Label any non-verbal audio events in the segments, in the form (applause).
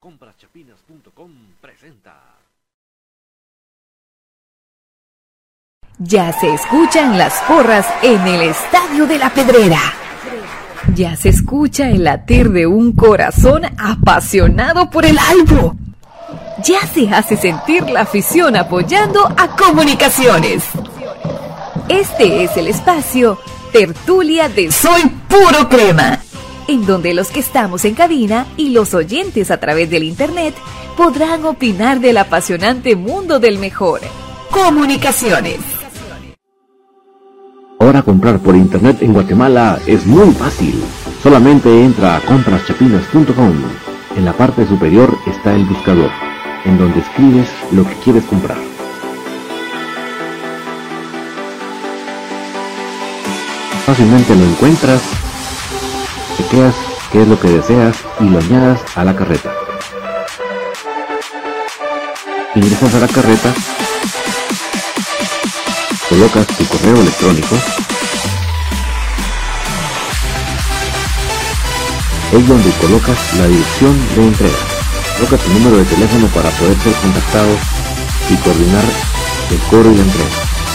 Compraschapinas.com presenta. Ya se escuchan las porras en el Estadio de la Pedrera. Ya se escucha el latir de un corazón apasionado por el albo. Ya se hace sentir la afición apoyando a comunicaciones. Este es el espacio Tertulia de Soy Puro Crema en donde los que estamos en cabina y los oyentes a través del Internet podrán opinar del apasionante mundo del mejor. Comunicaciones. Ahora comprar por Internet en Guatemala es muy fácil. Solamente entra a compraschapinas.com. En la parte superior está el buscador, en donde escribes lo que quieres comprar. Fácilmente lo encuentras chequeas qué es lo que deseas y lo añadas a la carreta. Ingresas a la carreta, colocas tu correo electrónico, es donde colocas la dirección de entrega. Colocas tu número de teléfono para poder ser contactado y coordinar el cobro y la entrega.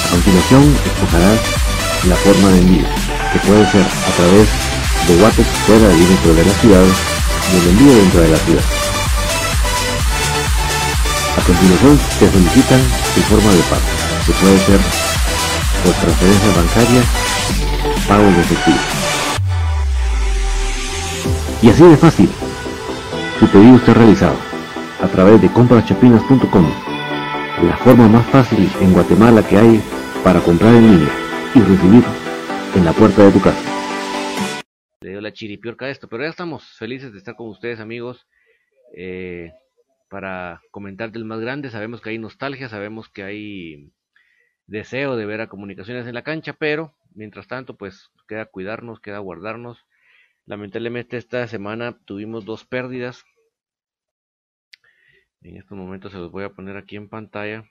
A continuación escogerás la forma de envío, que puede ser a través de Guatex fuera del límite de la ciudad y el envío dentro de la ciudad. A continuación te solicitan tu forma de pago, que puede ser por transferencia bancaria, pago de efectivo. Y así de fácil, tu pedido está realizado a través de compraschapinas.com, la forma más fácil en Guatemala que hay para comprar en línea y recibir en la puerta de tu casa la chiripiorca de esto, pero ya estamos felices de estar con ustedes amigos eh, para comentar del más grande, sabemos que hay nostalgia, sabemos que hay deseo de ver a comunicaciones en la cancha, pero mientras tanto pues queda cuidarnos, queda guardarnos. Lamentablemente esta semana tuvimos dos pérdidas. En estos momentos se los voy a poner aquí en pantalla.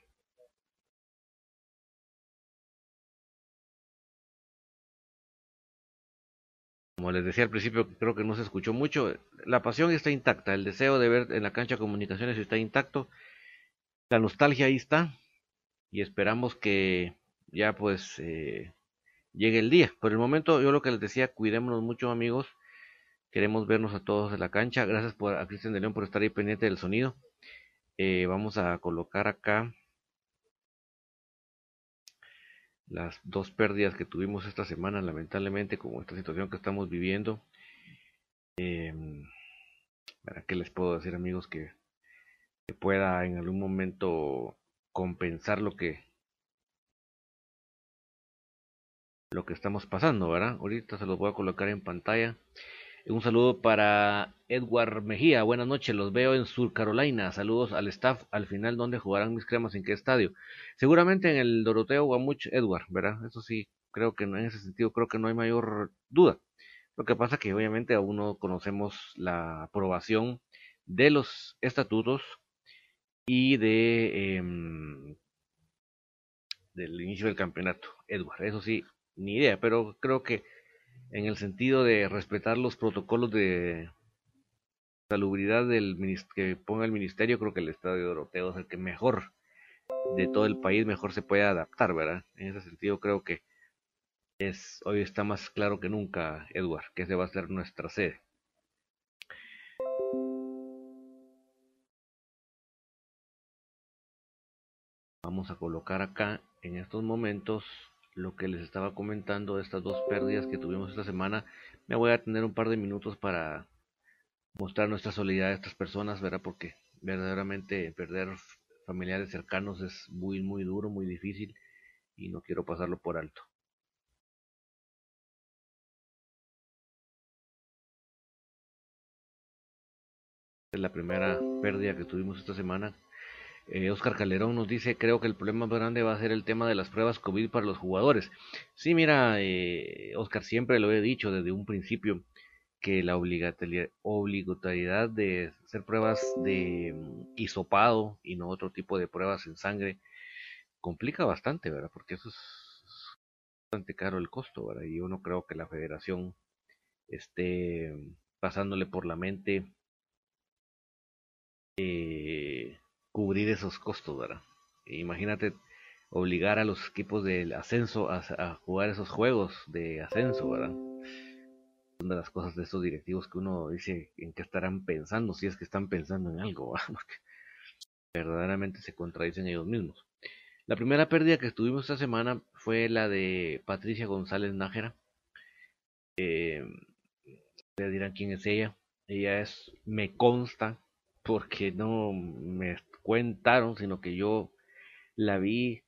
Como les decía al principio, creo que no se escuchó mucho. La pasión está intacta, el deseo de ver en la cancha comunicaciones está intacto. La nostalgia ahí está y esperamos que ya pues eh, llegue el día. Por el momento yo lo que les decía, cuidémonos mucho amigos. Queremos vernos a todos en la cancha. Gracias por, a Cristian de León por estar ahí pendiente del sonido. Eh, vamos a colocar acá las dos pérdidas que tuvimos esta semana, lamentablemente, como esta situación que estamos viviendo. Eh, ¿Qué les puedo decir, amigos? Que, que, pueda en algún momento compensar lo que lo que estamos pasando, ¿verdad? Ahorita se los voy a colocar en pantalla. Un saludo para Edward Mejía. Buenas noches, los veo en Sur Carolina. Saludos al staff. Al final, ¿dónde jugarán mis cremas? ¿En qué estadio? Seguramente en el Doroteo Guamuch Edward, ¿verdad? Eso sí, creo que en ese sentido creo que no hay mayor duda. Lo que pasa que obviamente aún no conocemos la aprobación de los estatutos y de em, del inicio del campeonato. Edward, eso sí, ni idea, pero creo que en el sentido de respetar los protocolos de salubridad del que ponga el ministerio, creo que el Estadio Doroteo es el que mejor de todo el país mejor se puede adaptar, ¿verdad? En ese sentido creo que es hoy está más claro que nunca, Edward, que ese va a ser nuestra sede. Vamos a colocar acá en estos momentos lo que les estaba comentando de estas dos pérdidas que tuvimos esta semana. Me voy a tener un par de minutos para mostrar nuestra solidaridad a estas personas, ¿verdad? Porque verdaderamente perder familiares cercanos es muy, muy duro, muy difícil y no quiero pasarlo por alto. La primera pérdida que tuvimos esta semana eh, Oscar Calderón nos dice, creo que el problema más grande va a ser el tema de las pruebas COVID para los jugadores. Sí, mira, eh, Oscar, siempre lo he dicho desde un principio, que la obligatoriedad de hacer pruebas de mm, hisopado y no otro tipo de pruebas en sangre complica bastante, ¿verdad? Porque eso es bastante caro el costo, ¿verdad? Y yo no creo que la federación esté pasándole por la mente eh, cubrir esos costos, ¿verdad? Imagínate obligar a los equipos del ascenso a, jugar esos juegos de ascenso, ¿verdad? Una de las cosas de estos directivos que uno dice en qué estarán pensando, si es que están pensando en algo, ¿verdad? (laughs) Verdaderamente se contradicen ellos mismos. La primera pérdida que tuvimos esta semana fue la de Patricia González Nájera. Eh, ya dirán quién es ella. Ella es, me consta, porque no me contaron, sino que yo la vi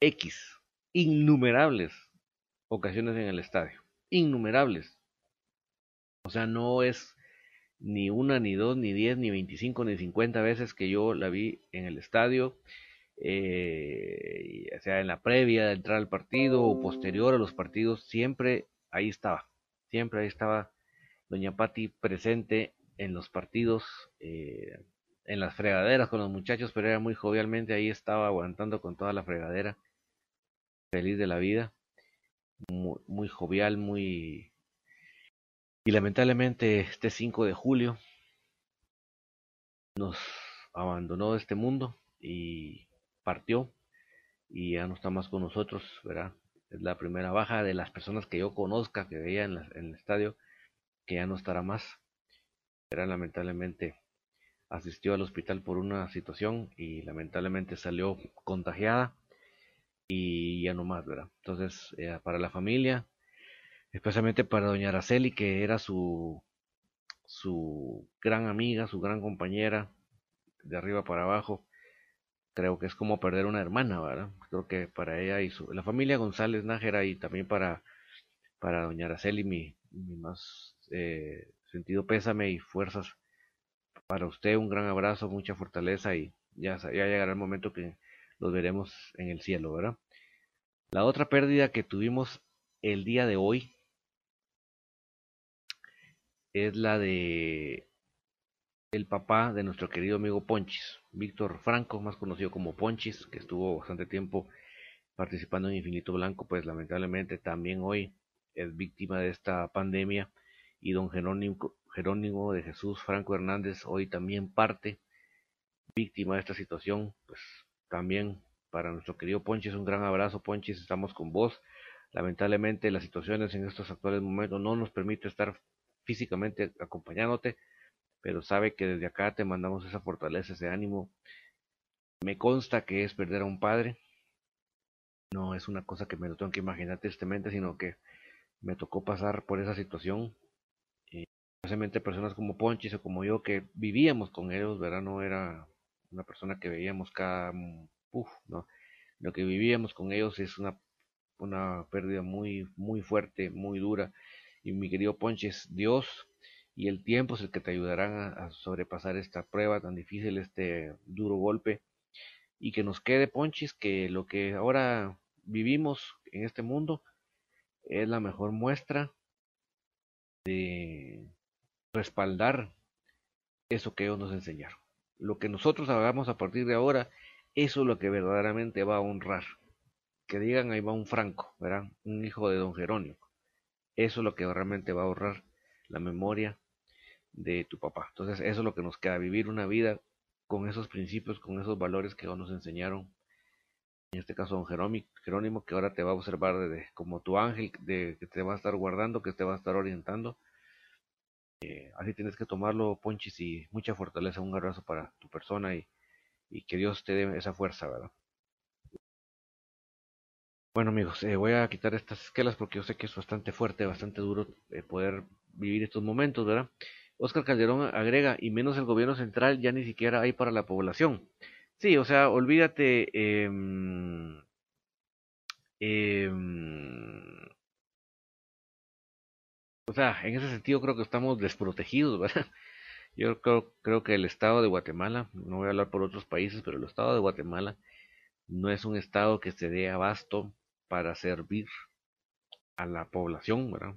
X, innumerables ocasiones en el estadio, innumerables. O sea, no es ni una, ni dos, ni diez, ni veinticinco, ni cincuenta veces que yo la vi en el estadio eh, sea en la previa de entrar al partido o posterior a los partidos, siempre ahí estaba, siempre ahí estaba Doña Patti presente en los partidos, eh, en las fregaderas con los muchachos, pero era muy jovialmente, ahí estaba aguantando con toda la fregadera, feliz de la vida, muy, jovial, muy... Y lamentablemente este 5 de julio nos abandonó de este mundo y partió y ya no está más con nosotros, ¿verdad? Es la primera baja de las personas que yo conozca, que veía en, el estadio, que ya no estará más. Era lamentablemente asistió al hospital por una situación y lamentablemente salió contagiada y ya no más, ¿verdad? Entonces, eh, para la familia, especialmente para doña Araceli, que era su, su gran amiga, su gran compañera, de arriba para abajo, creo que es como perder una hermana, ¿verdad? Creo que para ella y su, la familia González Nájera y también para, para doña Araceli mi, mi más eh, sentido pésame y fuerzas para usted, un gran abrazo, mucha fortaleza y ya, llegará el momento que los veremos en el cielo, ¿verdad? La otra pérdida que tuvimos el día de hoy es la de el papá de nuestro querido amigo Ponchis, Víctor Franco, más conocido como Ponchis, que estuvo bastante tiempo participando en Infinito Blanco, pues lamentablemente también hoy es víctima de esta pandemia y don Jerónimo, Jerónimo de Jesús Franco Hernández hoy también parte víctima de esta situación, pues también para nuestro querido Ponchis un gran abrazo Ponchis, estamos con vos. Lamentablemente las situaciones en estos actuales momentos no nos permite estar físicamente acompañándote, pero sabe que desde acá te mandamos esa fortaleza, ese ánimo. Me consta que es perder a un padre. No es una cosa que me lo tengo que imaginar tristemente, sino que me tocó pasar por esa situación. Especialmente personas como Ponchis o como yo que vivíamos con ellos, ¿verdad? No era una persona que veíamos cada... Uf, no. Lo que vivíamos con ellos es una, una pérdida muy, muy fuerte, muy dura. Y mi querido Ponchis, Dios y el tiempo es el que te ayudarán a, sobrepasar esta prueba tan difícil, este duro golpe y que nos quede ponchis que lo que ahora vivimos en este mundo es la mejor muestra de respaldar eso que ellos nos enseñaron. Lo que nosotros hagamos a partir de ahora, eso es lo que verdaderamente va a honrar. Que digan ahí va un Franco, ¿verdad? Un hijo de don Jerónimo. Eso es lo que realmente va a honrar la memoria de tu papá. Entonces eso es lo que nos queda, vivir una vida con esos principios, con esos valores que nos enseñaron. En este caso, don Jerónimo, que ahora te va a observar de, como tu ángel, de, que te va a estar guardando, que te va a estar orientando. Así tienes que tomarlo, Ponchis, y mucha fortaleza, un abrazo para tu persona y, y que Dios te dé esa fuerza, ¿verdad? Bueno amigos, eh, voy a quitar estas esquelas porque yo sé que es bastante fuerte, bastante duro eh, poder vivir estos momentos, ¿verdad? Oscar Calderón agrega, y menos el gobierno central ya ni siquiera hay para la población. Sí, o sea, olvídate. Eh, o sea, en ese sentido creo que estamos desprotegidos, ¿verdad? (laughs) Yo creo, creo que el Estado de Guatemala, no voy a hablar por otros países, pero el Estado de Guatemala no es un Estado que se dé abasto para servir a la población, ¿verdad?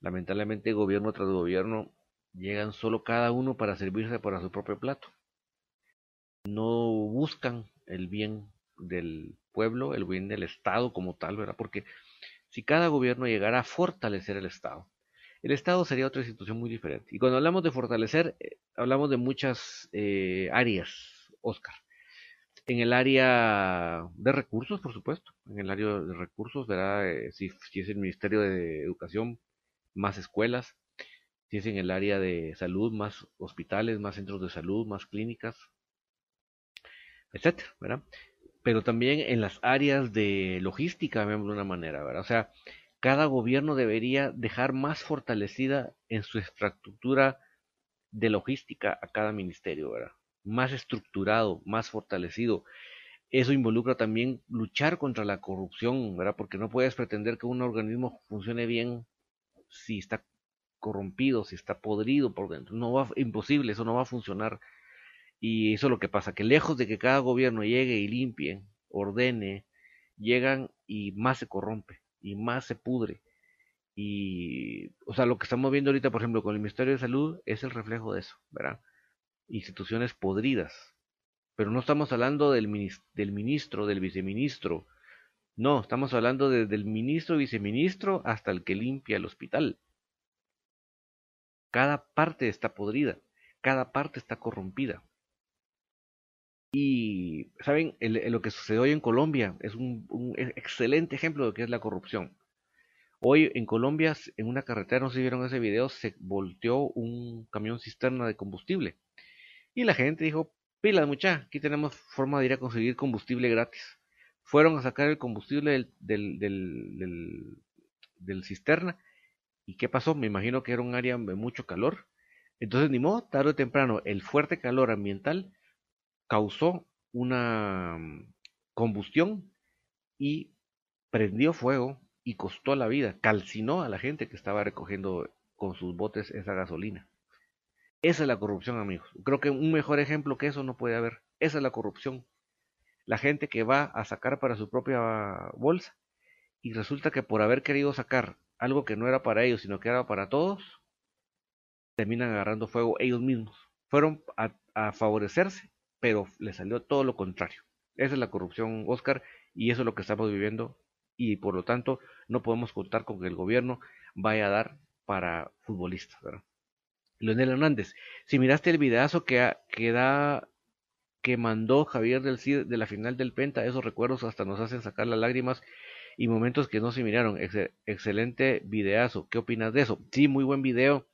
Lamentablemente, gobierno tras gobierno llegan solo cada uno para servirse para su propio plato. No buscan el bien del pueblo, el bien del Estado como tal, ¿verdad? Porque si cada gobierno llegara a fortalecer el Estado, El Estado sería otra situación muy diferente. Y cuando hablamos de fortalecer, eh, hablamos de muchas eh, áreas, Oscar. En el área de recursos, por supuesto. En el área de recursos, verá eh, si, si, es el Ministerio de Educación, más escuelas. Si es en el área de salud, más hospitales, más centros de salud, más clínicas, etcétera, ¿verdad? Pero también en las áreas de logística, de una manera, ¿verdad? O sea, cada gobierno debería dejar más fortalecida en su infraestructura de logística a cada ministerio, ¿verdad? Más estructurado, más fortalecido. Eso involucra también luchar contra la corrupción, ¿verdad? Porque no puedes pretender que un organismo funcione bien si está corrompido, si está podrido por dentro. No va, imposible, eso no va a funcionar. Y eso es lo que pasa, que lejos de que cada gobierno llegue y limpie, ordene, llegan y más se corrompe y más se pudre. Y, o sea, lo que estamos viendo ahorita, por ejemplo, con el Ministerio de Salud es el reflejo de eso, ¿verdad? Instituciones podridas. Pero no estamos hablando del, del ministro, del viceministro. No, estamos hablando desde el ministro, viceministro, hasta el que limpia el hospital. Cada parte está podrida, cada parte está corrompida. Y, ¿saben? lo que sucedió hoy en Colombia es un, e, excelente ejemplo de lo que es la corrupción. Hoy en Colombia, en una carretera, no si vieron ese video, se volteó un camión cisterna de combustible. Y la gente dijo, pila mucha, aquí tenemos forma de ir a conseguir combustible gratis. Fueron a sacar el combustible del, del, del, del cisterna. ¿Y qué pasó? Me imagino que era un área de mucho calor. Entonces, ni modo, tarde o temprano, el fuerte calor ambiental causó una mm, combustión y prendió fuego y costó la vida, calcinó a la gente que estaba recogiendo con sus botes esa gasolina. Esa es la corrupción, amigos. Creo que un mejor ejemplo que eso no puede haber. Esa es la corrupción. La gente que va a sacar para su propia bolsa y resulta que por haber querido sacar algo que no era para ellos, sino que era para todos, terminan agarrando fuego ellos mismos. Fueron a, a favorecerse pero le salió todo lo contrario. Esa es la corrupción, Oscar, y eso es lo que estamos viviendo y por lo tanto no podemos contar con que el gobierno vaya a dar para futbolistas. ¿verdad? Leonel Hernández, si miraste el videazo que, que da que mandó Javier del CID de la final del Penta, esos recuerdos hasta nos hacen sacar las lágrimas y momentos que no se miraron. excelente videazo. ¿Qué opinas de eso? Sí, muy buen video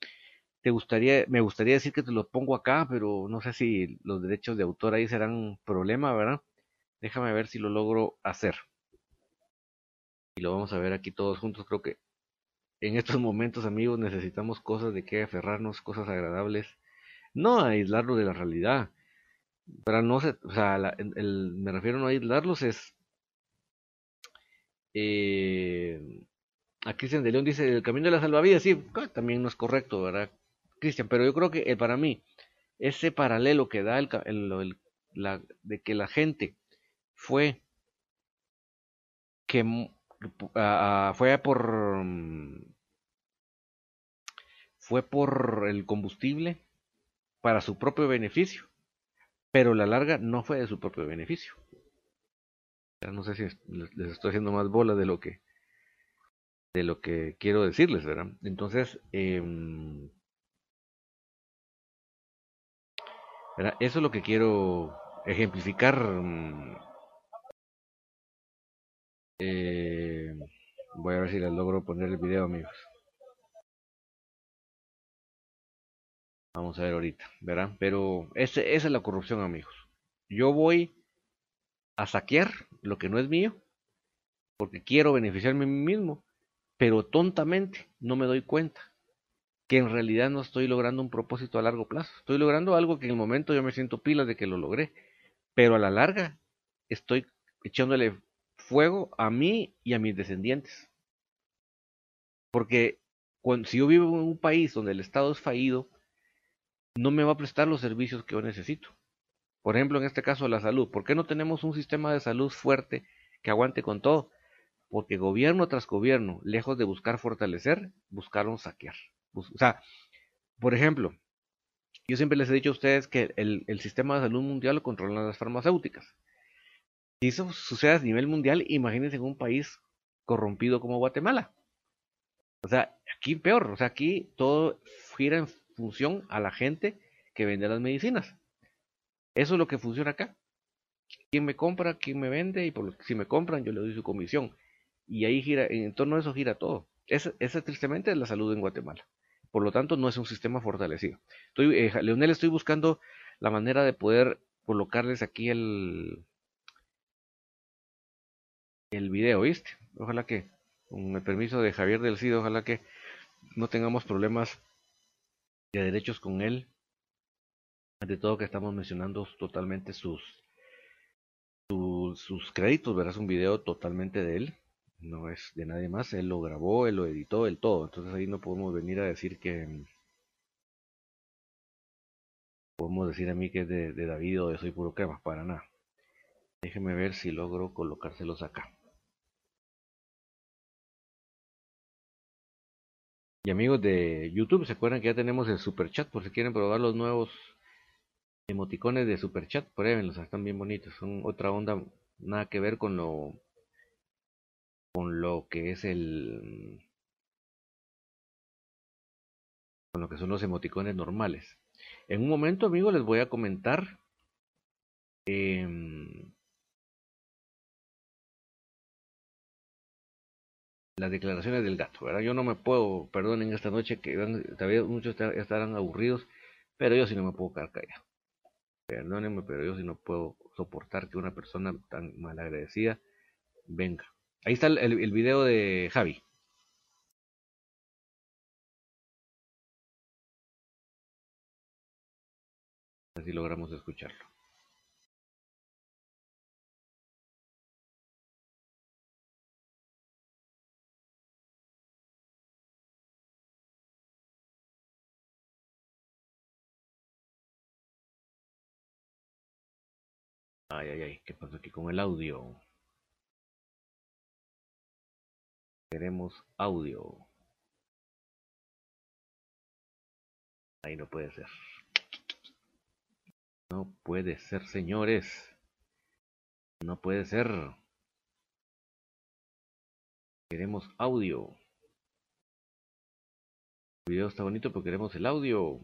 te gustaría, me gustaría decir que te lo pongo acá, pero no sé si los derechos de autor ahí serán problema, ¿verdad? Déjame ver si lo logro hacer. Y lo vamos a ver aquí todos juntos. Creo que en estos momentos, amigos, necesitamos cosas de que aferrarnos, cosas agradables. No aislarlo de la realidad. Para no se, o sea, el, me refiero a no aislarlos es eh, a Cristian de León dice el camino de la salvavidas, sí, también no es correcto, ¿verdad? Cristian, pero yo creo que eh, para mí, ese paralelo que da el, la, de que la gente fue que fue por fue por el combustible para su propio beneficio, pero la larga no fue de su propio beneficio. no sé si les estoy haciendo más bola de lo que de lo que quiero decirles, ¿verdad? Entonces, eh, Eso es lo que quiero ejemplificar. Mm, eh, voy a ver si les logro poner el video, amigos. Vamos a ver ahorita, ¿verdad? Pero ese, esa es la corrupción, amigos. Yo voy a saquear lo que no es mío, porque quiero beneficiarme a mí mismo, pero tontamente no me doy cuenta que en realidad no estoy logrando un propósito a largo plazo. Estoy logrando algo que en el momento yo me siento pilas de que lo logré, pero a la larga estoy echándole fuego a mí y a mis descendientes. Porque si yo vivo en un país donde el Estado es fallido, no me va a prestar los servicios que yo necesito. Por ejemplo, en este caso la salud. ¿Por qué no tenemos un sistema de salud fuerte que aguante con todo? Porque gobierno tras gobierno, lejos de buscar fortalecer, buscaron saquear. O sea, por ejemplo, yo siempre les he dicho a ustedes que el, sistema de salud mundial lo controlan las farmacéuticas. Si eso sucede a nivel mundial, imagínense en un país corrompido como Guatemala. O sea, aquí peor, o sea, aquí todo gira en función a la gente que vende las medicinas. Eso es lo que funciona acá. ¿Quién me compra? ¿Quién me vende? Y por lo que si me compran, yo le doy su comisión. Y ahí gira, en torno a eso gira todo. Esa, esa tristemente es la salud en Guatemala. Por lo tanto, no es un sistema fortalecido. Eh, Leonel, estoy buscando la manera de poder colocarles aquí el, el video, ¿viste? Ojalá que, con el permiso de Javier del Cid, ojalá que no tengamos problemas de derechos con él. Ante todo que estamos mencionando totalmente sus, sus, sus créditos, verás un video totalmente de él no es de nadie más, él lo grabó, él lo editó, él todo, entonces ahí no podemos venir a decir que podemos decir a mí que es de, David o de Soy Puro Crema, para nada. Déjenme ver si logro colocárselos acá. Y amigos de YouTube, ¿se acuerdan que ya tenemos el super chat? Por si quieren probar los nuevos emoticones de super chat, pruébenlos, están bien bonitos. Son otra onda, nada que ver con lo con lo que es el con lo que son los emoticones normales. En un momento, amigos, les voy a comentar em, las declaraciones del gato, ¿verdad? Yo no me puedo, perdonen esta noche que todavía muchos estarán aburridos, pero yo sí no me puedo quedar callado. Perdónenme, pero yo sí no puedo soportar que una persona tan malagradecida venga Ahí está el, el, video de Javi. Así logramos escucharlo. Ay, ay, ay, ¿qué pasa aquí con el audio? Queremos audio. Ahí no puede ser. No puede ser, señores. No puede ser. Queremos audio. El video está bonito, pero queremos el audio.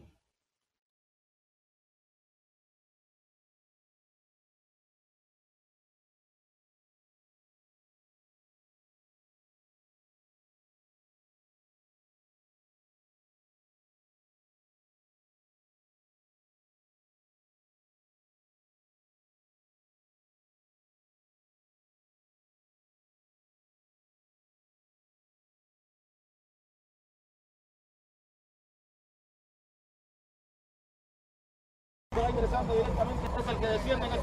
Ingresando directamente, es el que defiende en este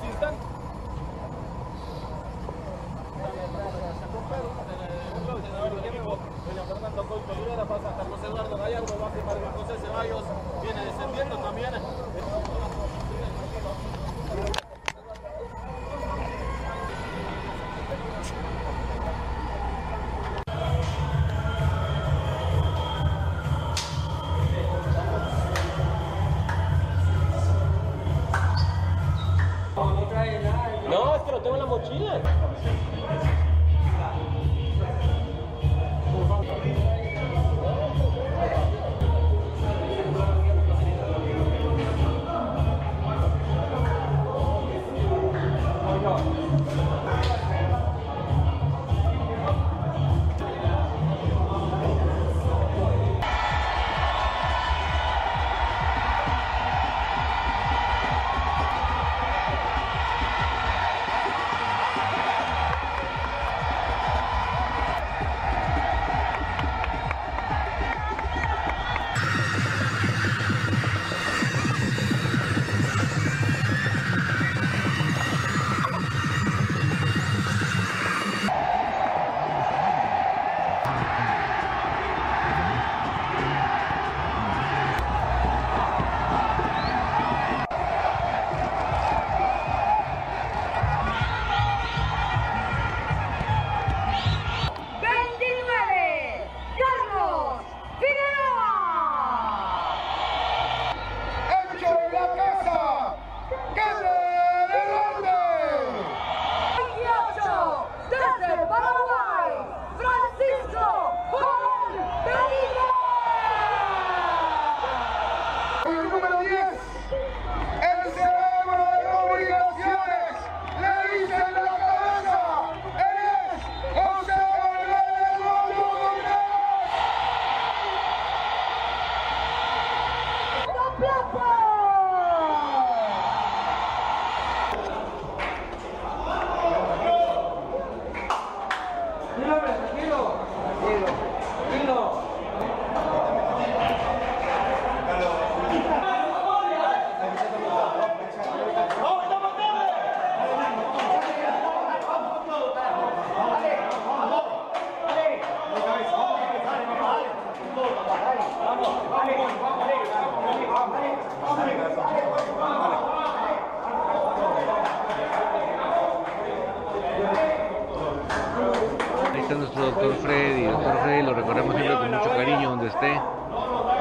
doctor Freddy. Doctor Freddy lo recordamos siempre con mucho cariño donde esté.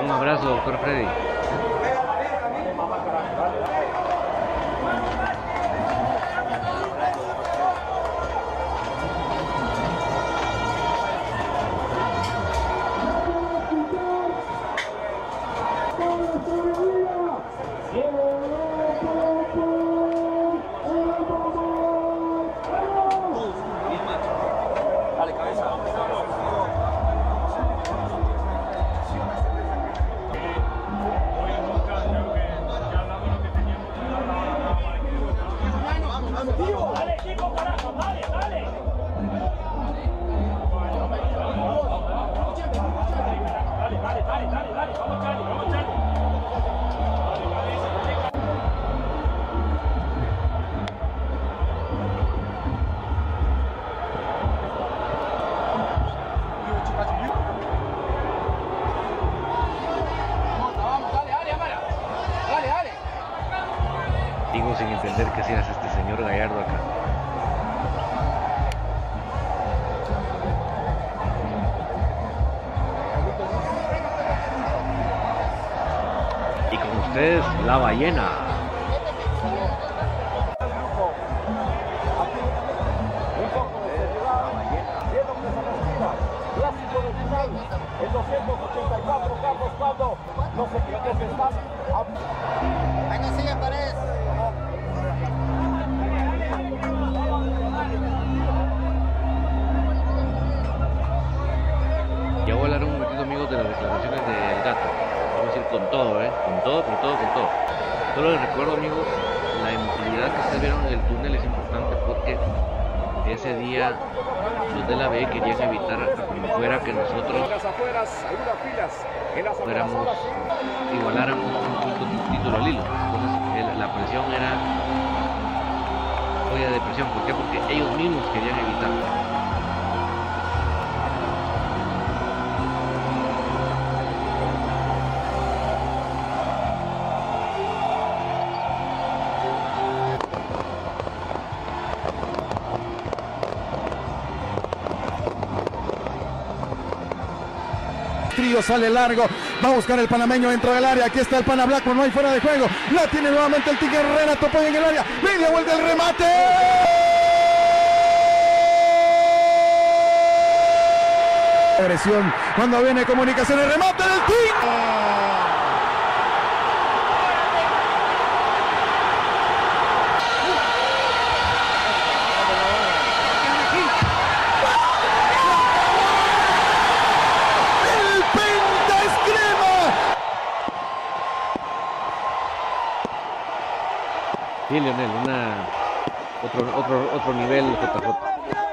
Un abrazo, doctor Freddy. De las declaraciones del gato. Vamos a ir con todo, ¿eh? Con todo, con todo, con todo. Solo les recuerdo amigos, la impunidad que ustedes vieron en el túnel es importante porque ese día los de la B querían evitar como fuera que nosotros fuéramos, igualáramos un punto título al hilo. Entonces la presión era olla de presión. ¿Por qué? Porque ellos mismos querían evitar. Sale largo, va a buscar el panameño dentro del área. Aquí está el pana Blackmore, no hay fuera de juego. La tiene nuevamente el Tigre Renato Pone en el área. Media vuelta el remate. Presión cuando viene comunicación, el remate del Tigre. El Penta Escrima. Sí, Leonel, una, otro, otro, otro nivel JJ.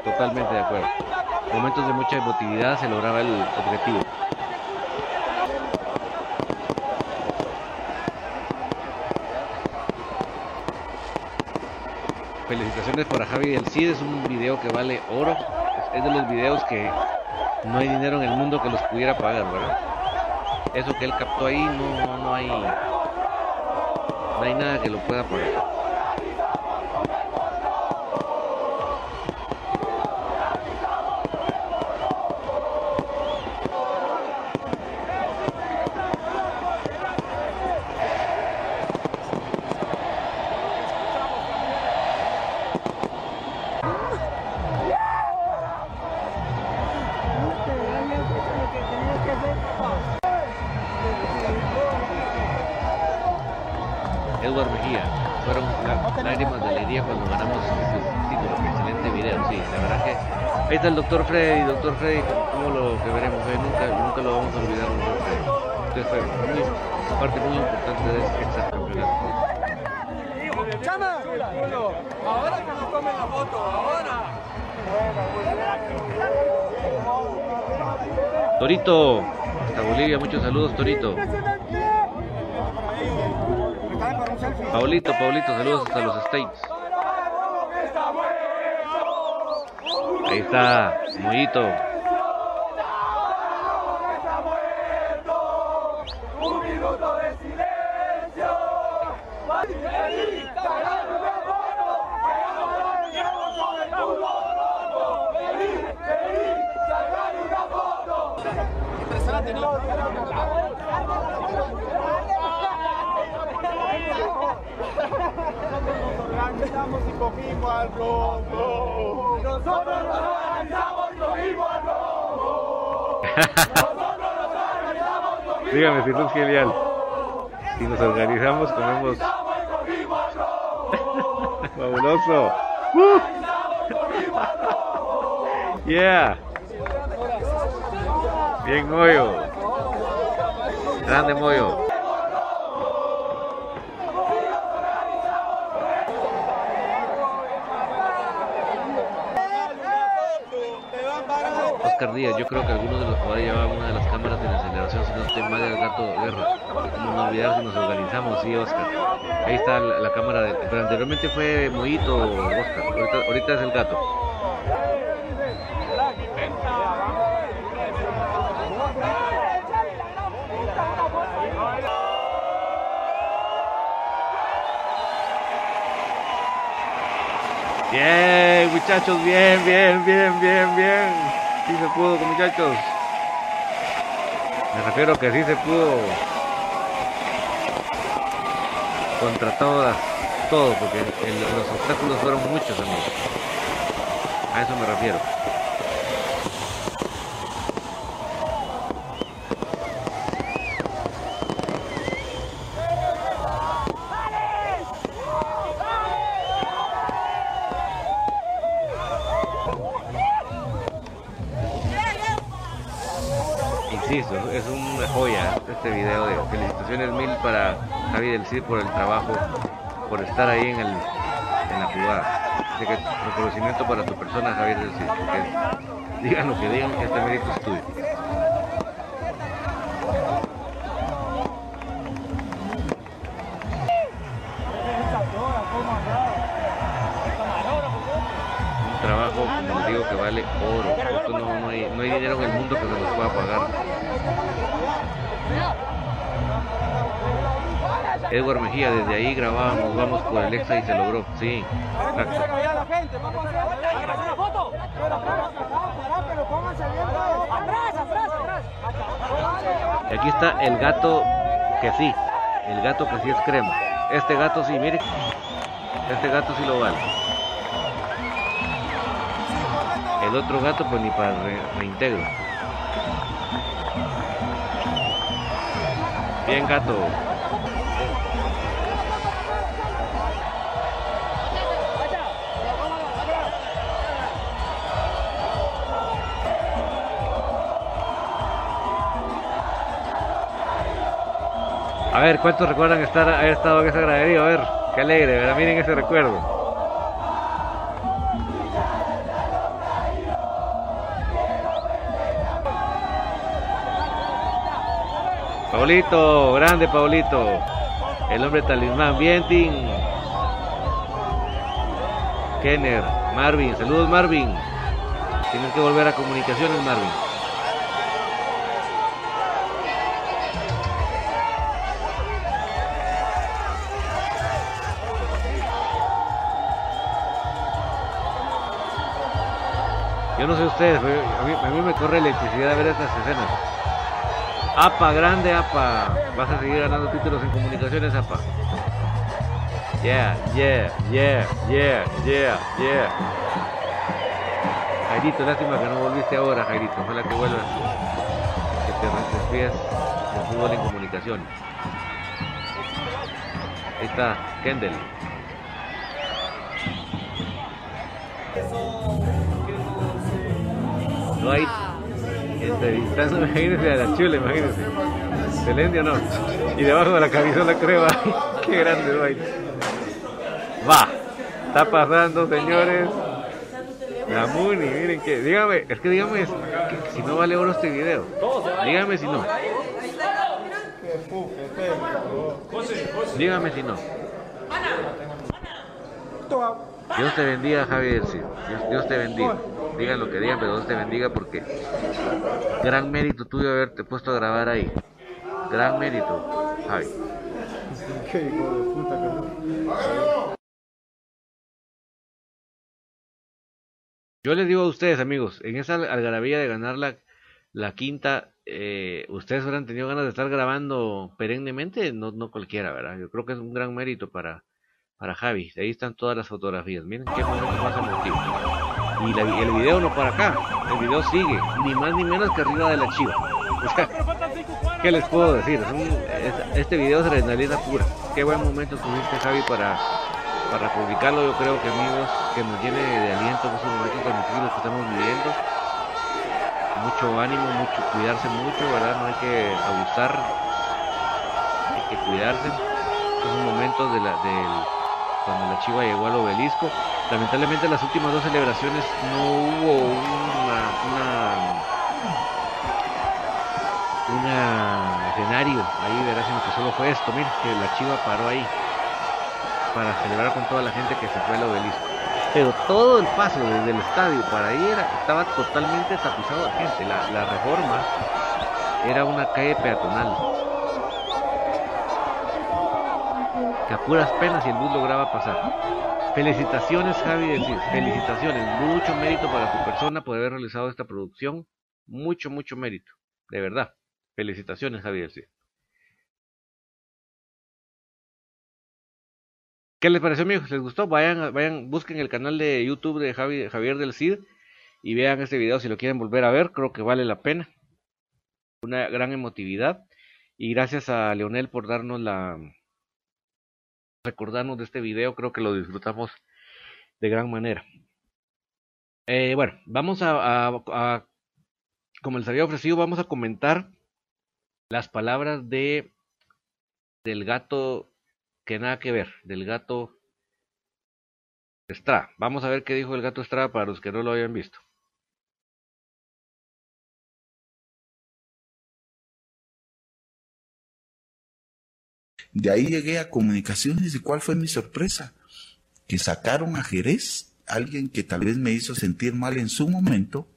Totalmente de acuerdo. Momentos de mucha emotividad se lograba el objetivo. Felicitaciones para Javi del Cid, es un video que vale oro. Es- de los videos que no hay dinero en el mundo que los pudiera pagar, ¿verdad? Eso que él captó ahí no, no hay no hay nada que lo pueda pagar. Edward Mejía. Fueron lá- lágrimas de alegría cuando ganamos este título. Excelente video, sí, la verdad que. Ahí está el doctor Freddy, doctor Freddy, como lo que veremos hoy, nunca, nunca lo vamos a olvidar, doctor Freddy. Usted fue muy, parte muy importante de este campeonato. Ahora que nos tomen la foto, ahora. Torito, hasta Bolivia, muchos saludos, Torito. Paulito, Paulito, saludos hasta los States. Ahí está, Mollito. Si nos organizamos, comemos. (laughs) Fabuloso. ¡Uh! Yeah. Bien, Moyo. Grande Moyo. Yo creo que algunos de los jugadores llevaban una de las cámaras de la aceleración, si no estoy mal, del gato de guerra. No olvidar si nos organizamos, sí, Oscar. Ahí está la, la cámara, de, pero anteriormente fue Moito, Oscar. Ahorita, ahorita es el gato. Bien, muchachos, bien, bien, bien, bien, bien. Sí se pudo, muchachos. Me refiero que sí se pudo. Contra todas, todo, porque los obstáculos fueron muchos, amigos. A eso me refiero. Insisto, es una joya este video de felicitaciones mil para Javi del Cid por el trabajo, por estar ahí en, el, en la jugada. Así que reconocimiento para tu persona, Javier del Cid, porque digan lo que digan, este mérito es tuyo. Un trabajo, como digo, que vale oro. No, no, hay, no hay dinero en el mundo que se los pueda pagar. Edward Mejía, desde ahí grabábamos, vamos por el exa y se logró. Sí, exacto. Y aquí está el gato que sí, el gato que sí es crema. Este gato sí, mire, este gato sí lo vale. El otro gato pues ni para re- reintegro. Bien gato. A ver, ¿cuántos recuerdan estar haber estado en esa gradería? A ver, qué alegre. Miren ese recuerdo. Paulito, grande Paulito. El hombre talismán, bien, Tim. Kenner, Marvin, saludos Marvin. Tienen que volver a comunicaciones, Marvin. Yo no sé ustedes, a mí, me corre electricidad ver estas escenas. APA, grande APA. Vas a seguir ganando títulos en comunicaciones, APA. Yeah, yeah, yeah, yeah, yeah, yeah. Jairito, lástima que no volviste ahora, Jairito. Ojalá que vuelvas. Que te despides del fútbol en comunicaciones. Ahí está, Kendall. Hay entrevistando, imagínense a la chula, imagínense. Excelente o no. Y debajo de la camisola crema. (laughs) Qué grande, Dwight. Va. Está pasando, señores. La Muni, miren que. Dígame, es que dígame si no vale oro este video. Dígame si no. Dígame si no. Dios te bendiga, Javier. Dios, Dios te bendiga. Digan lo que digan, pero Dios te bendiga porque gran mérito tuyo haberte puesto a grabar ahí. Gran mérito, Javi. Yo les digo a ustedes, amigos, en esa algarabía de ganar la, la quinta, eh, ustedes hubieran tenido ganas de estar grabando perennemente, no, no cualquiera, ¿verdad? Yo creo que es un gran mérito para, para Javi. Ahí están todas las fotografías. Miren qué momento más emotivo. Y el video no para acá. El video sigue. Ni más ni menos que arriba de la chiva. ¿Qué les puedo decir? este video es adrenalina pura. Qué buen momento tuviste, Javi, para, para publicarlo. Yo creo que, amigos, que nos llene de aliento en estos momentos tan difíciles que estamos viviendo. Mucho ánimo, mucho cuidarse mucho, ¿verdad? No hay que abusar. Hay que cuidarse. Estos momentos de la, del, cuando la chiva llegó al obelisco. Lamentablemente, las últimas dos celebraciones no hubo una, una un escenario ahí, verás, sino que solo fue esto, mira, que la chiva paró ahí para celebrar con toda la gente que se fue al obelisco. Pero todo el paso desde el estadio para ahí era, estaba totalmente tapizado de gente. La reforma era una calle peatonal. Que a puras penas y el bus lograba pasar. Felicitaciones, Javi, felicitaciones. Mucho mérito para tu persona por haber realizado esta producción. Mucho, mucho mérito. De verdad. Felicitaciones, Javier. ¿Qué les pareció, amigos? ¿Les gustó? Vayan, vayan, busquen el canal de YouTube de Javier del Cid y vean este video si lo quieren volver a ver. Creo que vale la pena. Una gran emotividad. Y gracias a Leonel por darnos la. Recordarnos de este video. Creo que lo disfrutamos de gran manera. Eh, bueno, vamos a, Como les había ofrecido, vamos a comentar las palabras de del gato que nada que ver, del gato Estrada. Vamos a ver qué dijo el gato Estrada para los que no lo hayan visto. De ahí llegué a comunicaciones y cuál fue mi sorpresa. Que sacaron a Jerez, alguien que tal vez me hizo sentir mal en su momento,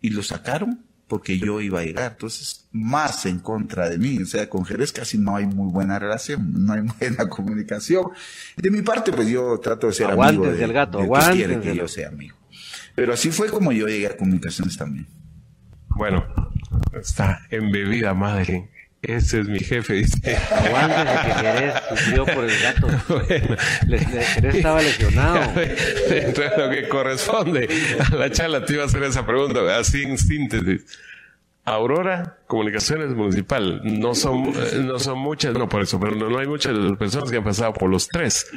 y lo sacaron porque yo iba a llegar. Entonces, más en contra de mí. O sea, con Jerez casi no hay muy buena relación, no hay (laughs) buena comunicación. De mi parte, pues yo trato de ser amigo de, del gato, que quiere que yo sea amigo. Pero así fue como yo llegué a comunicaciones también. Bueno, está embebida madre. Ese es mi jefe, dice. (laughs) Aguántese que Jerez sufrió por el gato. (laughs) Bueno, Jerez estaba (laughs) lesionado. Dentro de lo que corresponde a la charla te iba a hacer esa pregunta, así en síntesis. Aurora Comunicaciones Municipal. No son, no son muchas, no por eso, pero no, hay muchas personas que han pasado por los tres.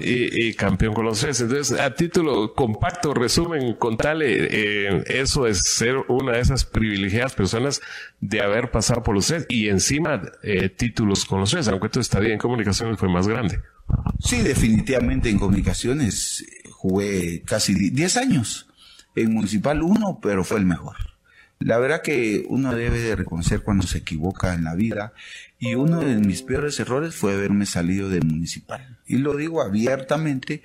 Y, campeón con los tres. Entonces, a título compacto, resumen, contale, eh, eso es ser una de esas privilegiadas personas de haber pasado por los tres y encima eh, títulos con los tres, aunque tu estadía en comunicaciones fue más grande. Sí, definitivamente en comunicaciones jugué casi 10 años. En Municipal uno, pero fue el mejor. La verdad que uno debe de reconocer cuando se equivoca en la vida y uno de mis peores errores fue haberme salido de municipal. Y lo digo abiertamente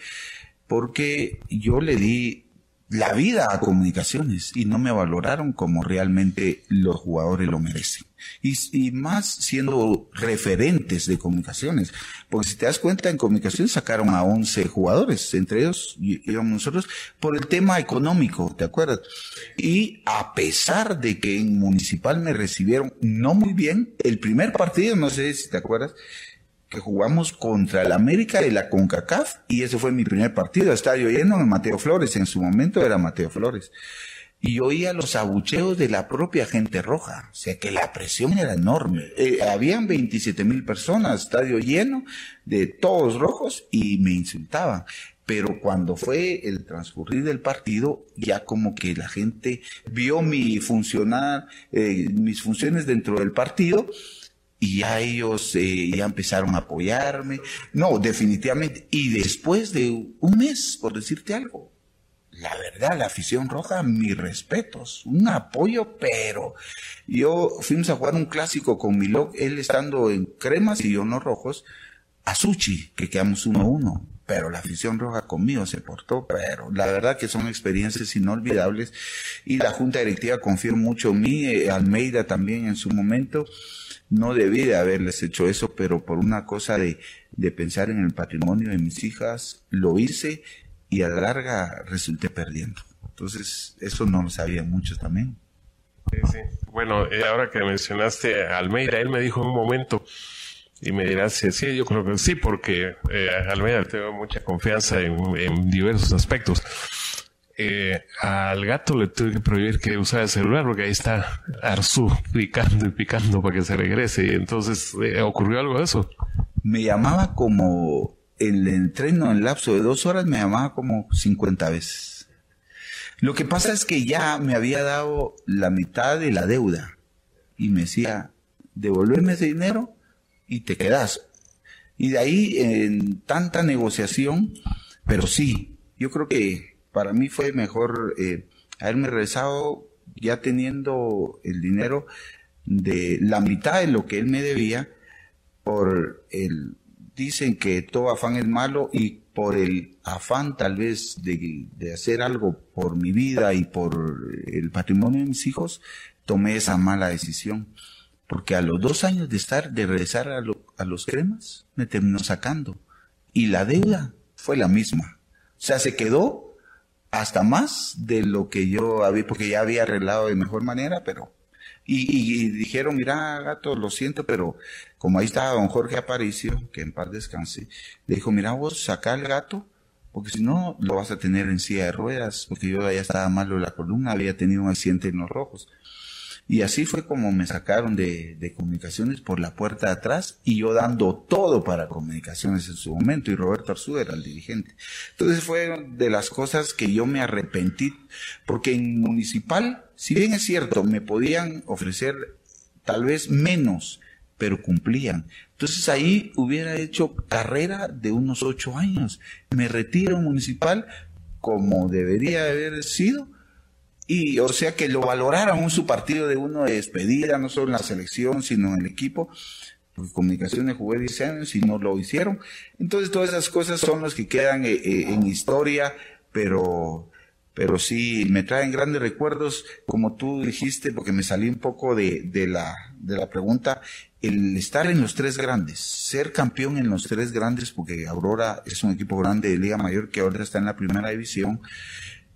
porque yo le di la vida a comunicaciones y no me valoraron como realmente los jugadores lo merecen. Y, más siendo referentes de comunicaciones. Porque si te das cuenta, en comunicaciones sacaron a 11 jugadores, entre ellos íbamos nosotros, por el tema económico, ¿te acuerdas? Y a pesar de que en municipal me recibieron no muy bien, el primer partido, no sé si te acuerdas, que jugamos contra el América de la CONCACAF y ese fue mi primer partido, estadio lleno de Mateo Flores, en su momento era Mateo Flores. Y oía los abucheos de la propia gente roja, o sea que la presión era enorme. Eh, habían 27 mil personas, estadio lleno de todos rojos y me insultaban. Pero cuando fue el transcurrir del partido, ya como que la gente vio mi funcionar, eh, mis funciones dentro del partido y ya ellos eh, ya empezaron a apoyarme. No, definitivamente. Y después de un mes, por decirte algo, la verdad, la afición roja, mis respetos, un apoyo, pero yo fuimos a jugar un clásico con Milok, él estando en cremas y yo no rojos, a Suchi, que quedamos uno a uno. Pero la afición roja conmigo se portó, pero la verdad que son experiencias inolvidables y la junta directiva confía mucho en mí, eh, Almeida también en su momento no debí de haberles hecho eso, pero por una cosa de, de pensar en el patrimonio de mis hijas, lo hice y a la larga resulté perdiendo. Entonces, eso no lo sabían muchos también. Sí, sí. Bueno, eh, ahora que mencionaste a Almeida, él me dijo en un momento, Y me dirás si sí, yo creo que sí, porque eh, Almeida tengo mucha confianza en, diversos aspectos. Eh, al gato le tuve que prohibir que usara el celular porque ahí está Arzú picando y picando para que se regrese. Y entonces eh, ocurrió algo de eso. Me llamaba como el entreno en lapso de dos horas, me llamaba como 50 veces. Lo que pasa es que ya me había dado la mitad de la deuda y me decía, devolverme ese dinero y te quedas. Y de ahí en tanta negociación, pero sí, yo creo que para mí fue mejor eh, haberme regresado ya teniendo el dinero de la mitad de lo que él me debía por el dicen que todo afán es malo y por el afán tal vez de, de, hacer algo por mi vida y por el patrimonio de mis hijos, tomé esa mala decisión porque a los dos años de estar, de regresar a, a los cremas, me terminó sacando. Y la deuda fue la misma. O sea, se quedó hasta más de lo que yo había, porque ya había arreglado de mejor manera, pero... Y, y, dijeron, mira, gato, lo siento, pero como ahí estaba don Jorge Aparicio, que en paz descanse, le dijo, mira vos, saca el gato, porque si no, lo vas a tener en silla de ruedas, porque yo ya estaba malo la columna, había tenido un accidente en los rojos. Y así fue como me sacaron de, comunicaciones por la puerta de atrás y yo dando todo para comunicaciones en su momento y Roberto Arzú era el dirigente. Entonces fue de las cosas que yo me arrepentí porque en municipal, si bien es cierto, me podían ofrecer tal vez menos, pero cumplían. Entonces ahí hubiera hecho carrera de unos ocho años. Me retiro municipal como debería haber sido y o sea que lo valoraron un su partido de uno de despedida, no solo en la selección, sino en el equipo. Comunicaciones jugué 10 años y no lo hicieron. Entonces todas esas cosas son las que quedan eh, eh, en historia, pero, pero sí me traen grandes recuerdos, como tú dijiste, porque me salí un poco de, de la, de la pregunta, el estar en los tres grandes, ser campeón en los tres grandes, porque Aurora es un equipo grande de Liga Mayor que ahora está en la primera división,